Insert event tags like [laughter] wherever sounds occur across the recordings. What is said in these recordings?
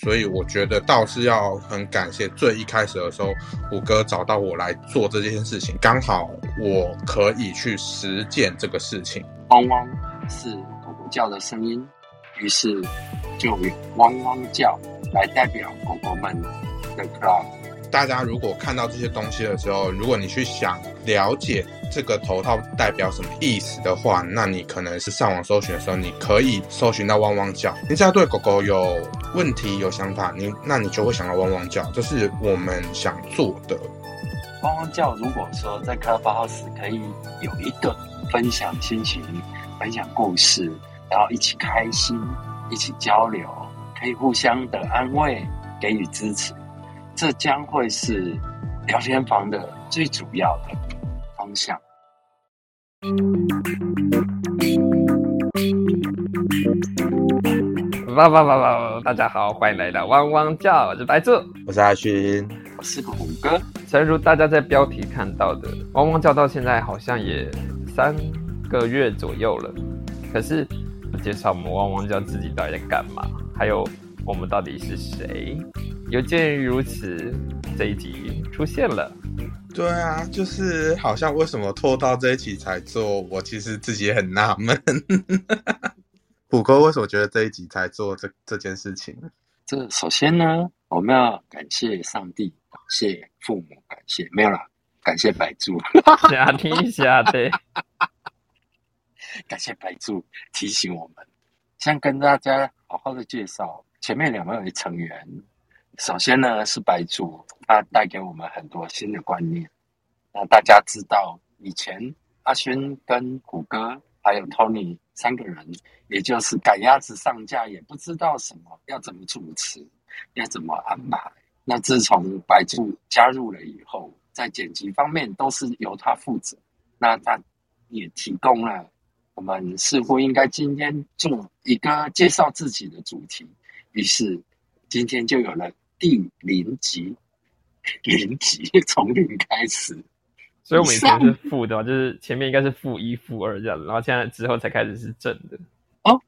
所以我觉得倒是要很感谢最一开始的时候，五哥找到我来做这件事情，刚好我可以去实践这个事情。汪汪是狗狗叫的声音，于是就以汪汪叫来代表狗狗们的 club。大家如果看到这些东西的时候，如果你去想了解这个头套代表什么意思的话，那你可能是上网搜寻的时候，你可以搜寻到汪汪叫。你只要对狗狗有问题、有想法，你那你就会想到汪汪叫，这是我们想做的。汪汪叫，如果说在 Clubhouse 可以有一个分享心情、分享故事，然后一起开心、一起交流，可以互相的安慰、给予支持。这将会是聊天房的最主要的方向。哇哇哇哇！大家好，欢迎来到汪汪叫，我是白兔，我是阿勋，我是虎哥。诚如大家在标题看到的，汪汪叫到现在好像也三个月左右了。可是介绍我们汪汪叫自己到底在干嘛，还有我们到底是谁？有鉴于如此，这一集出现了。对啊，就是好像为什么拖到这一集才做？我其实自己也很纳闷。[laughs] 虎哥为什么觉得这一集才做这这件事情？这首先呢，我们要感谢上帝，感谢父母，感谢没有啦，感谢白猪。瞎听瞎的。感谢白猪提醒我们，先跟大家好好的介绍前面两位成员。首先呢，是白猪，他带给我们很多新的观念。那大家知道，以前阿轩跟虎哥还有 Tony 三个人，也就是赶鸭子上架，也不知道什么要怎么主持，要怎么安排。那自从白猪加入了以后，在剪辑方面都是由他负责。那他也提供了我们似乎应该今天做一个介绍自己的主题，于是今天就有了。第零级，零级从零开始，所以我们以前是负的，就是前面应该是负一、负二这样子，然后现在之后才开始是正的。哦，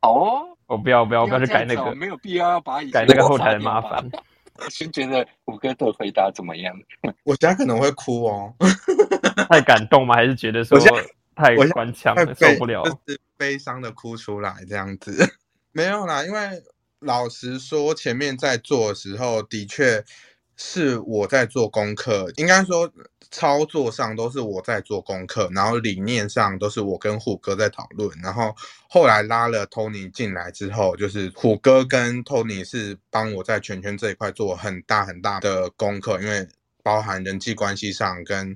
好哦，我不要不要不要去改那个，没有必要要把改那个后台的麻烦。先觉得五哥的回答怎么样？我家可能会哭哦，太感动吗？还是觉得说太官腔了，受不了，是悲伤的哭出来这样子？[laughs] 没有啦，因为。老实说，前面在做的时候，的确是我在做功课。应该说，操作上都是我在做功课，然后理念上都是我跟虎哥在讨论。然后后来拉了 Tony 进来之后，就是虎哥跟 Tony 是帮我在圈圈这一块做很大很大的功课，因为包含人际关系上跟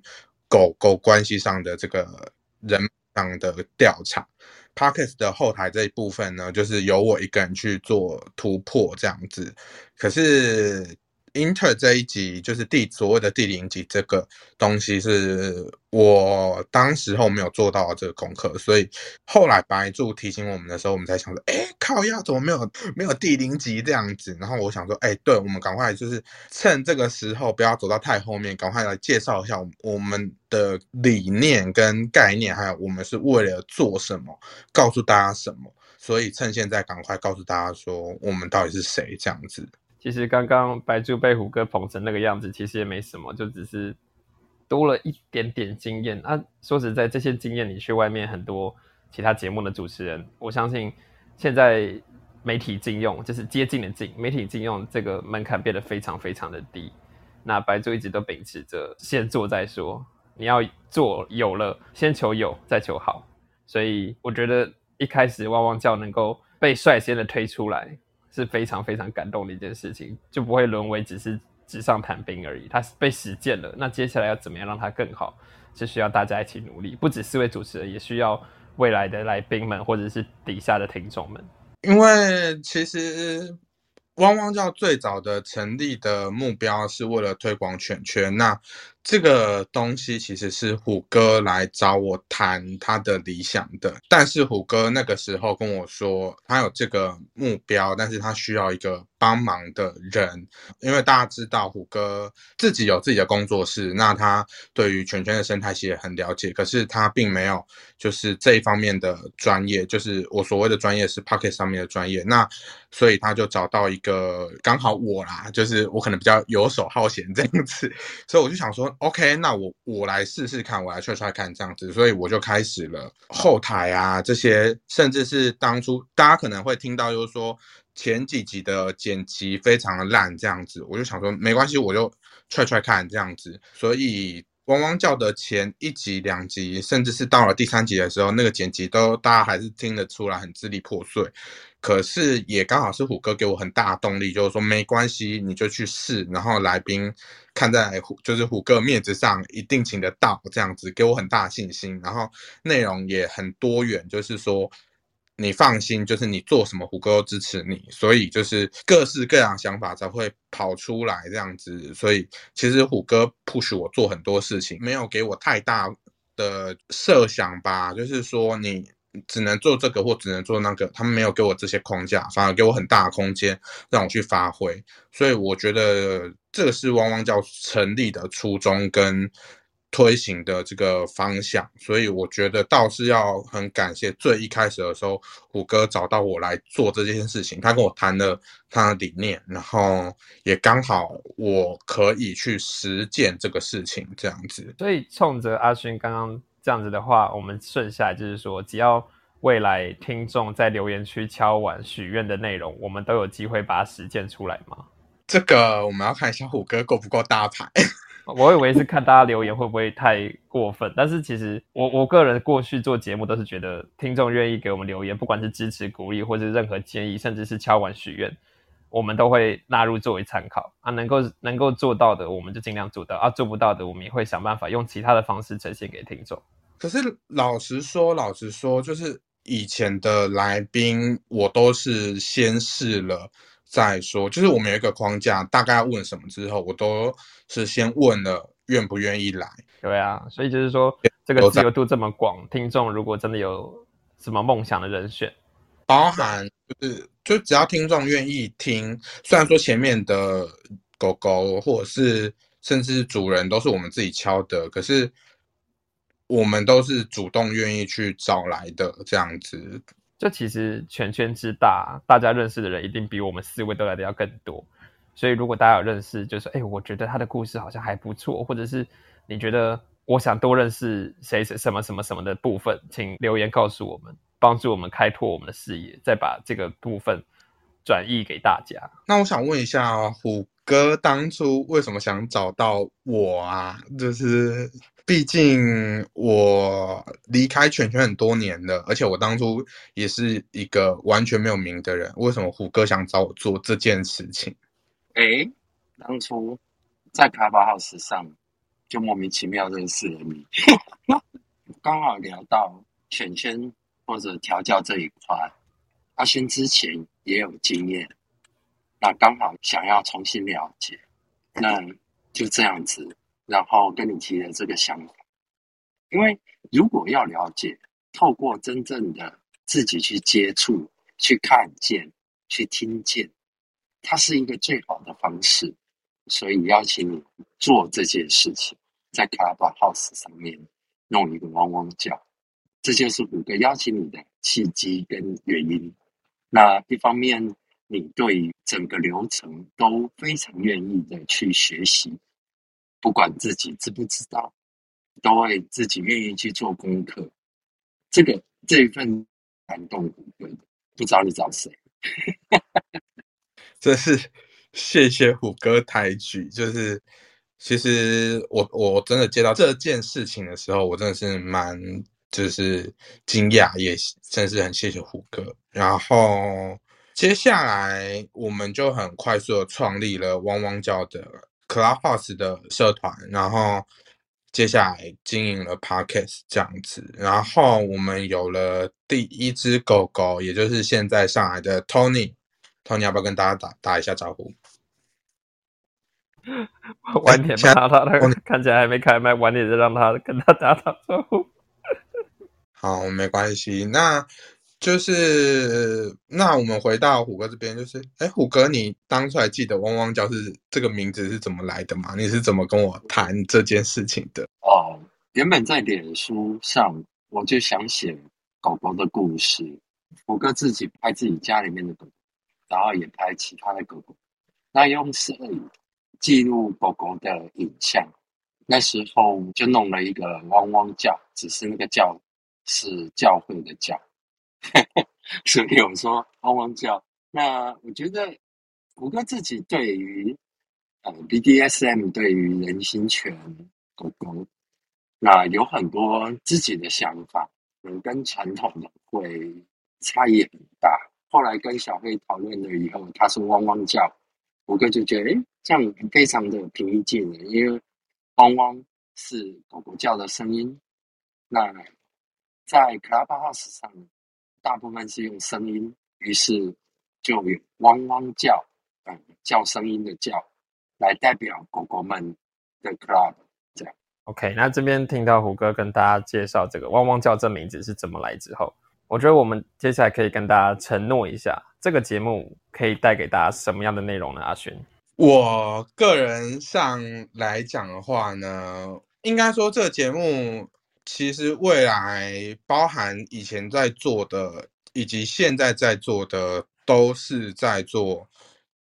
狗狗关系上的这个人上的调查。Parkes 的后台这一部分呢，就是由我一个人去做突破这样子，可是。Inter 这一集就是第所谓的第零集，这个东西是我当时候没有做到这个功课，所以后来白柱提醒我们的时候，我们才想说，哎，靠呀，怎么没有没有第零集这样子？然后我想说，哎，对，我们赶快就是趁这个时候不要走到太后面，赶快来介绍一下我们的理念跟概念，还有我们是为了做什么，告诉大家什么。所以趁现在赶快告诉大家说，我们到底是谁这样子。其实刚刚白猪被虎哥捧成那个样子，其实也没什么，就只是多了一点点经验啊。说实在，这些经验你去外面很多其他节目的主持人，我相信现在媒体禁用就是接近的禁，媒体禁用这个门槛变得非常非常的低。那白猪一直都秉持着先做再说，你要做有了，先求有再求好。所以我觉得一开始汪汪叫能够被率先的推出来。是非常非常感动的一件事情，就不会沦为只是纸上谈兵而已。它被实践了，那接下来要怎么样让它更好，是需要大家一起努力。不止四位主持人，也需要未来的来宾们或者是底下的听众们。因为其实汪汪叫最早的成立的目标是为了推广犬圈，那这个东西其实是虎哥来找我谈他的理想的，但是虎哥那个时候跟我说，他有这个目标，但是他需要一个帮忙的人，因为大家知道虎哥自己有自己的工作室，那他对于全圈的生态系也很了解，可是他并没有就是这一方面的专业，就是我所谓的专业是 Pocket 上面的专业，那所以他就找到一个刚好我啦，就是我可能比较游手好闲这样子，所以我就想说。OK，那我我来试试看，我来踹踹看这样子，所以我就开始了后台啊这些，甚至是当初大家可能会听到，就是说前几集的剪辑非常的烂这样子，我就想说没关系，我就踹踹看这样子，所以汪汪叫的前一集、两集，甚至是到了第三集的时候，那个剪辑都大家还是听得出来很支离破碎。可是也刚好是虎哥给我很大的动力，就是说没关系，你就去试，然后来宾看在虎就是虎哥面子上，一定请得到这样子，给我很大信心。然后内容也很多元，就是说你放心，就是你做什么虎哥都支持你，所以就是各式各样想法才会跑出来这样子。所以其实虎哥 push 我做很多事情，没有给我太大的设想吧，就是说你。只能做这个或只能做那个，他们没有给我这些框架，反而给我很大的空间让我去发挥。所以我觉得这个是汪汪叫成立的初衷跟推行的这个方向。所以我觉得倒是要很感谢最一开始的时候，虎哥找到我来做这件事情，他跟我谈了他的理念，然后也刚好我可以去实践这个事情，这样子。所以冲着阿勋刚刚。这样子的话，我们顺下来就是说，只要未来听众在留言区敲完许愿的内容，我们都有机会把它实践出来吗？这个我们要看一下虎哥够不够大牌。我以为是看大家留言会不会太过分，但是其实我我个人过去做节目都是觉得，听众愿意给我们留言，不管是支持、鼓励，或者任何建议，甚至是敲完许愿。我们都会纳入作为参考啊，能够能够做到的，我们就尽量做到啊；做不到的，我们也会想办法用其他的方式呈现给听众。可是老实说，老实说，就是以前的来宾，我都是先试了再说。就是我们有一个框架，大概要问什么之后，我都是先问了愿不愿意来。对啊，所以就是说，这个自由度这么广，听众如果真的有什么梦想的人选。包含就是，就只要听众愿意听，虽然说前面的狗狗或者是甚至主人都是我们自己敲的，可是我们都是主动愿意去找来的这样子。就其实全圈之大，大家认识的人一定比我们四位都来的要更多。所以如果大家有认识，就是哎，我觉得他的故事好像还不错，或者是你觉得我想多认识谁谁什么什么什么的部分，请留言告诉我们。帮助我们开拓我们的视野，再把这个部分转移给大家。那我想问一下，虎哥当初为什么想找到我啊？就是毕竟我离开犬犬很多年了，而且我当初也是一个完全没有名的人。为什么虎哥想找我做这件事情？哎，当初在卡巴号时尚就莫名其妙认识了你，[laughs] 刚好聊到犬犬。或者调教这一块，阿轩之前也有经验，那刚好想要重新了解，那就这样子，然后跟你提了这个想法。因为如果要了解，透过真正的自己去接触、去看见、去听见，它是一个最好的方式。所以邀请你做这件事情，在卡巴 house 上面弄一个汪汪叫。这就是五个邀请你的契机跟原因。那一方面，你对整个流程都非常愿意的去学习，不管自己知不知道，都会自己愿意去做功课。这个这一份感动虎哥，不知道你找谁？这是谢谢虎哥抬举。就是其实我我真的接到这件事情的时候，我真的是蛮。就是惊讶，也真是很谢谢虎哥。然后接下来我们就很快速的创立了汪汪叫的 Clubhouse 的社团，然后接下来经营了 Podcast 这样子。然后我们有了第一只狗狗，也就是现在上海的 Tony。Tony 要不要跟大家打打一下招呼 [laughs] 晚点吧，他他看起来还没开麦，晚点就让他跟他打打招呼。[laughs] 好，没关系。那就是那我们回到虎哥这边，就是哎，虎哥，你当初还记得“汪汪叫”是这个名字是怎么来的吗？你是怎么跟我谈这件事情的？哦，原本在脸书上我就想写狗狗的故事，虎哥自己拍自己家里面的狗，然后也拍其他的狗狗，那用摄影记录狗狗的影像。那时候就弄了一个“汪汪叫”，只是那个叫是教会的叫。所以我说汪汪叫，那我觉得胡歌自己对于呃 BDSM 对于人形犬狗狗，那有很多自己的想法，跟传统的会差异很大。后来跟小黑讨论了以后，他说汪汪叫，胡歌就觉得哎，这样非常的平易近人，因为汪汪是狗狗叫的声音。那在 Clubhouse 上。大部分是用声音，于是就有汪汪叫，嗯，叫声音的叫，来代表狗狗们的 club，这样。OK，那这边听到胡哥跟大家介绍这个汪汪叫这名字是怎么来之后，我觉得我们接下来可以跟大家承诺一下，这个节目可以带给大家什么样的内容呢？阿勋，我个人上来讲的话呢，应该说这个节目。其实未来包含以前在做的，以及现在在做的，都是在做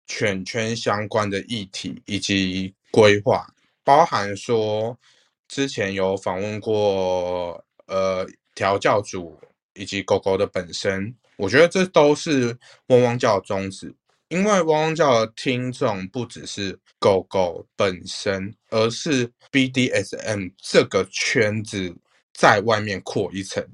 犬圈相关的议题以及规划。包含说之前有访问过呃调教组以及狗狗的本身，我觉得这都是汪汪叫的宗旨。因为汪汪叫的听众不只是狗狗本身，而是 BDSM 这个圈子。在外面扩一层，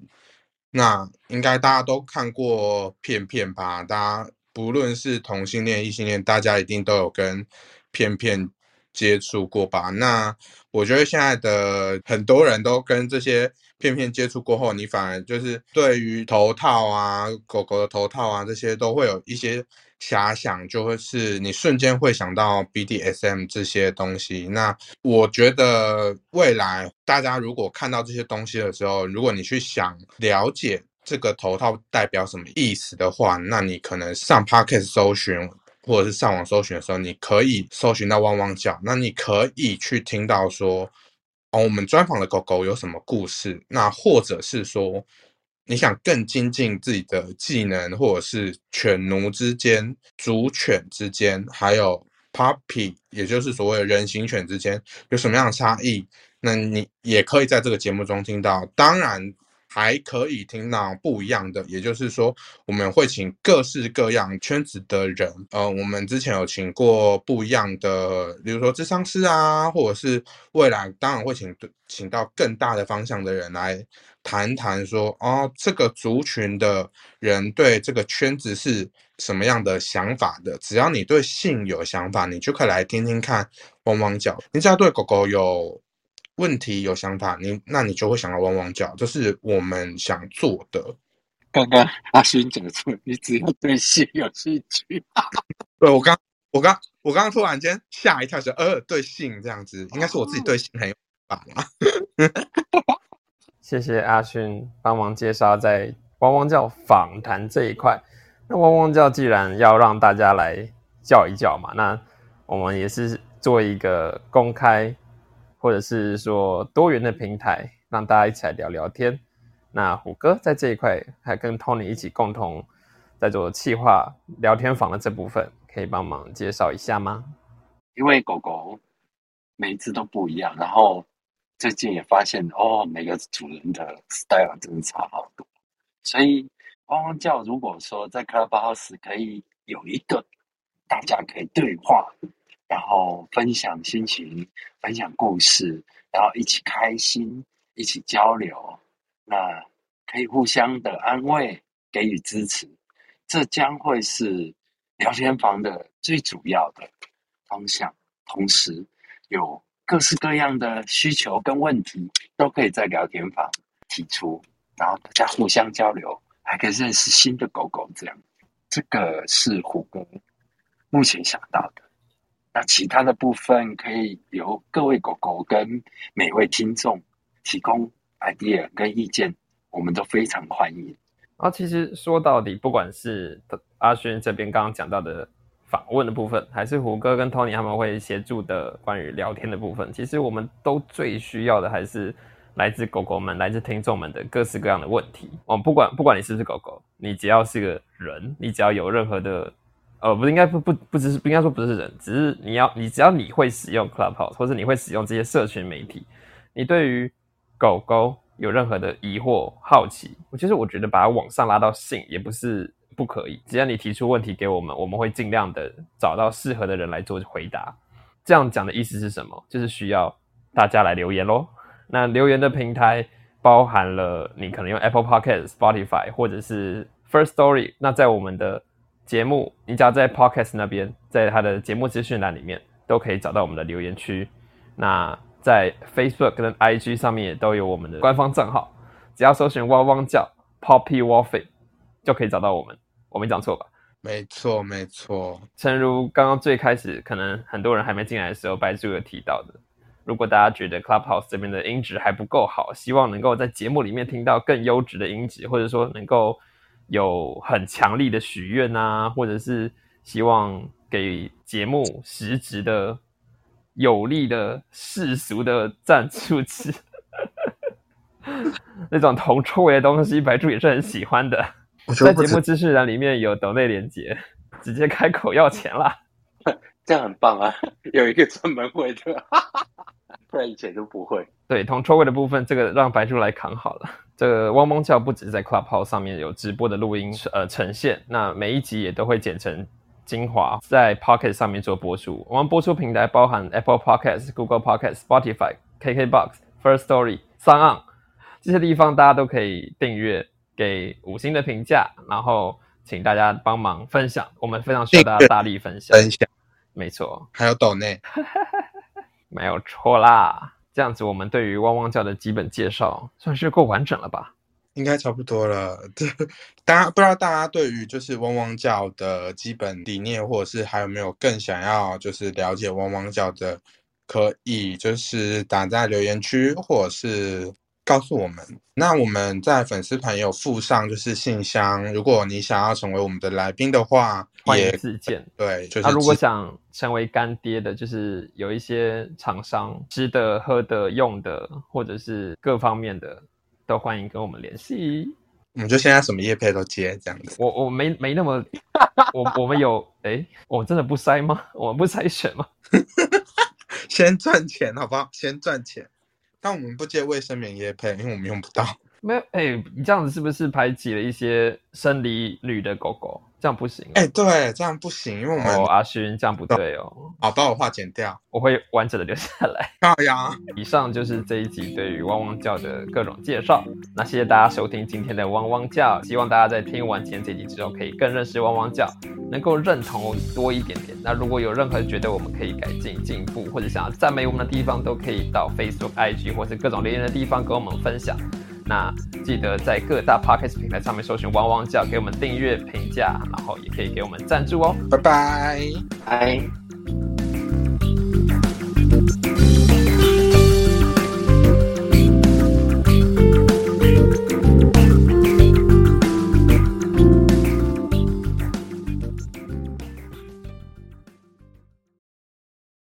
那应该大家都看过片片吧？大家不论是同性恋、异性恋，大家一定都有跟片片接触过吧？那我觉得现在的很多人都跟这些片片接触过后，你反而就是对于头套啊、狗狗的头套啊这些，都会有一些。遐想就会是你瞬间会想到 BDSM 这些东西。那我觉得未来大家如果看到这些东西的时候，如果你去想了解这个头套代表什么意思的话，那你可能上 Podcast 搜寻或者是上网搜寻的时候，你可以搜寻到汪汪叫。那你可以去听到说，哦，我们专访的狗狗有什么故事？那或者是说。你想更精进自己的技能，或者是犬奴之间、主犬之间，还有 puppy，也就是所谓的人形犬之间有什么样的差异？那你也可以在这个节目中听到。当然，还可以听到不一样的，也就是说，我们会请各式各样圈子的人。呃，我们之前有请过不一样的，比如说智商师啊，或者是未来当然会请请到更大的方向的人来。谈谈说哦，这个族群的人对这个圈子是什么样的想法的？只要你对性有想法，你就可以来听听看汪汪叫。你只要对狗狗有问题有想法，你那你就会想到汪汪叫。这是我们想做的。刚刚阿勋讲错，你只要对性有兴趣。[laughs] 对我刚我刚我刚刚突然间吓一跳，说呃，对性这样子，应该是我自己对性很有想法 [laughs] [laughs] 谢谢阿勋帮忙介绍在汪汪叫访谈这一块。那汪汪叫既然要让大家来叫一叫嘛，那我们也是做一个公开或者是说多元的平台，让大家一起来聊聊天。那虎哥在这一块还跟 Tony 一起共同在做气划聊天房的这部分，可以帮忙介绍一下吗？因为狗狗每一只都不一样，然后。最近也发现哦，每个主人的 style 真的差好多，所以汪汪叫。如果说在 Clubhouse 可以有一个大家可以对话，然后分享心情、分享故事，然后一起开心、一起交流，那可以互相的安慰、给予支持，这将会是聊天房的最主要的方向。同时有。各式各样的需求跟问题都可以在聊天房提出，然后大家互相交流，还可以认识新的狗狗。这样，这个是虎哥目前想到的。那其他的部分可以由各位狗狗跟每位听众提供 idea 跟意见，我们都非常欢迎。啊，其实说到底，不管是阿轩这边刚刚讲到的访问的部分，还是胡哥跟 Tony 他们会协助的关于聊天的部分，其实我们都最需要的还是来自狗狗们、来自听众们的各式各样的问题。哦，不管不管你是不是狗狗，你只要是个人，你只要有任何的，呃，不是应该不不不只是不应该说不是人，只是你要你只要你会使用 Clubhouse，或者你会使用这些社群媒体，你对于狗狗。有任何的疑惑、好奇，我其实我觉得把它往上拉到信也不是不可以。只要你提出问题给我们，我们会尽量的找到适合的人来做回答。这样讲的意思是什么？就是需要大家来留言喽。那留言的平台包含了你可能用 Apple Podcast、Spotify 或者是 First Story。那在我们的节目，你只要在 Podcast 那边，在它的节目资讯栏里面，都可以找到我们的留言区。那在 Facebook 跟 IG 上面也都有我们的官方账号，只要搜寻“汪汪叫 Poppy Wolfie” 就可以找到我们。我没讲错吧？没错，没错。诚如刚刚最开始，可能很多人还没进来的时候，白猪有提到的，如果大家觉得 Clubhouse 这边的音质还不够好，希望能够在节目里面听到更优质的音质，或者说能够有很强力的许愿啊，或者是希望给节目实质的。有力的世俗的赞助词，[laughs] 那种铜臭味的东西，白猪也是很喜欢的。在节目资讯栏里面有抖内连接，直接开口要钱啦，[laughs] 这样很棒啊！有一个专门会的，不然以前都不会。对同臭味的部分，这个让白猪来扛好了。这个汪汪叫不只是在 Clubhouse 上面有直播的录音呃呈现，那每一集也都会剪成。精华在 Pocket 上面做播出，我们播出平台包含 Apple Podcast、Google Podcast、Spotify、KKBox、First Story、s o n 这些地方，大家都可以订阅，给五星的评价，然后请大家帮忙分享，我们非常需要大家大力分享。分享，没错，还有抖内，没有错啦。这样子，我们对于汪汪叫的基本介绍算是够完整了吧？应该差不多了。这 [laughs] 大家不知道大家对于就是汪汪叫的基本理念，或者是还有没有更想要就是了解汪汪叫的，可以就是打在留言区，或者是告诉我们。那我们在粉丝团也有附上就是信箱，如果你想要成为我们的来宾的话，欢迎自荐。对，就是他如果想成为干爹的，就是有一些厂商吃的、喝的、用的，或者是各方面的。都欢迎跟我们联系，我们就现在什么业配都接这样子。我我没没那么，我我们有哎，我真的不筛吗？我们不筛选吗？[laughs] 先赚钱好不好？先赚钱，但我们不接卫生棉业配，因为我们用不到。没有哎，你这样子是不是排挤了一些生理女的狗狗？这样不行。哎，对，这样不行，因为我们哦，阿勋这样不对哦。好，把我话剪掉，我会完整的留下来。[laughs] 好呀。以上就是这一集对于汪汪叫的各种介绍。那谢谢大家收听今天的汪汪叫，希望大家在听完今天这集之后，可以更认识汪汪叫，能够认同多一点点。那如果有任何觉得我们可以改进、进步，或者想要赞美我们的地方，都可以到 Facebook、IG 或是各种留言的地方跟我们分享。那记得在各大 podcast 平台上面搜寻“汪汪叫”，给我们订阅、评价，然后也可以给我们赞助哦。拜拜，拜。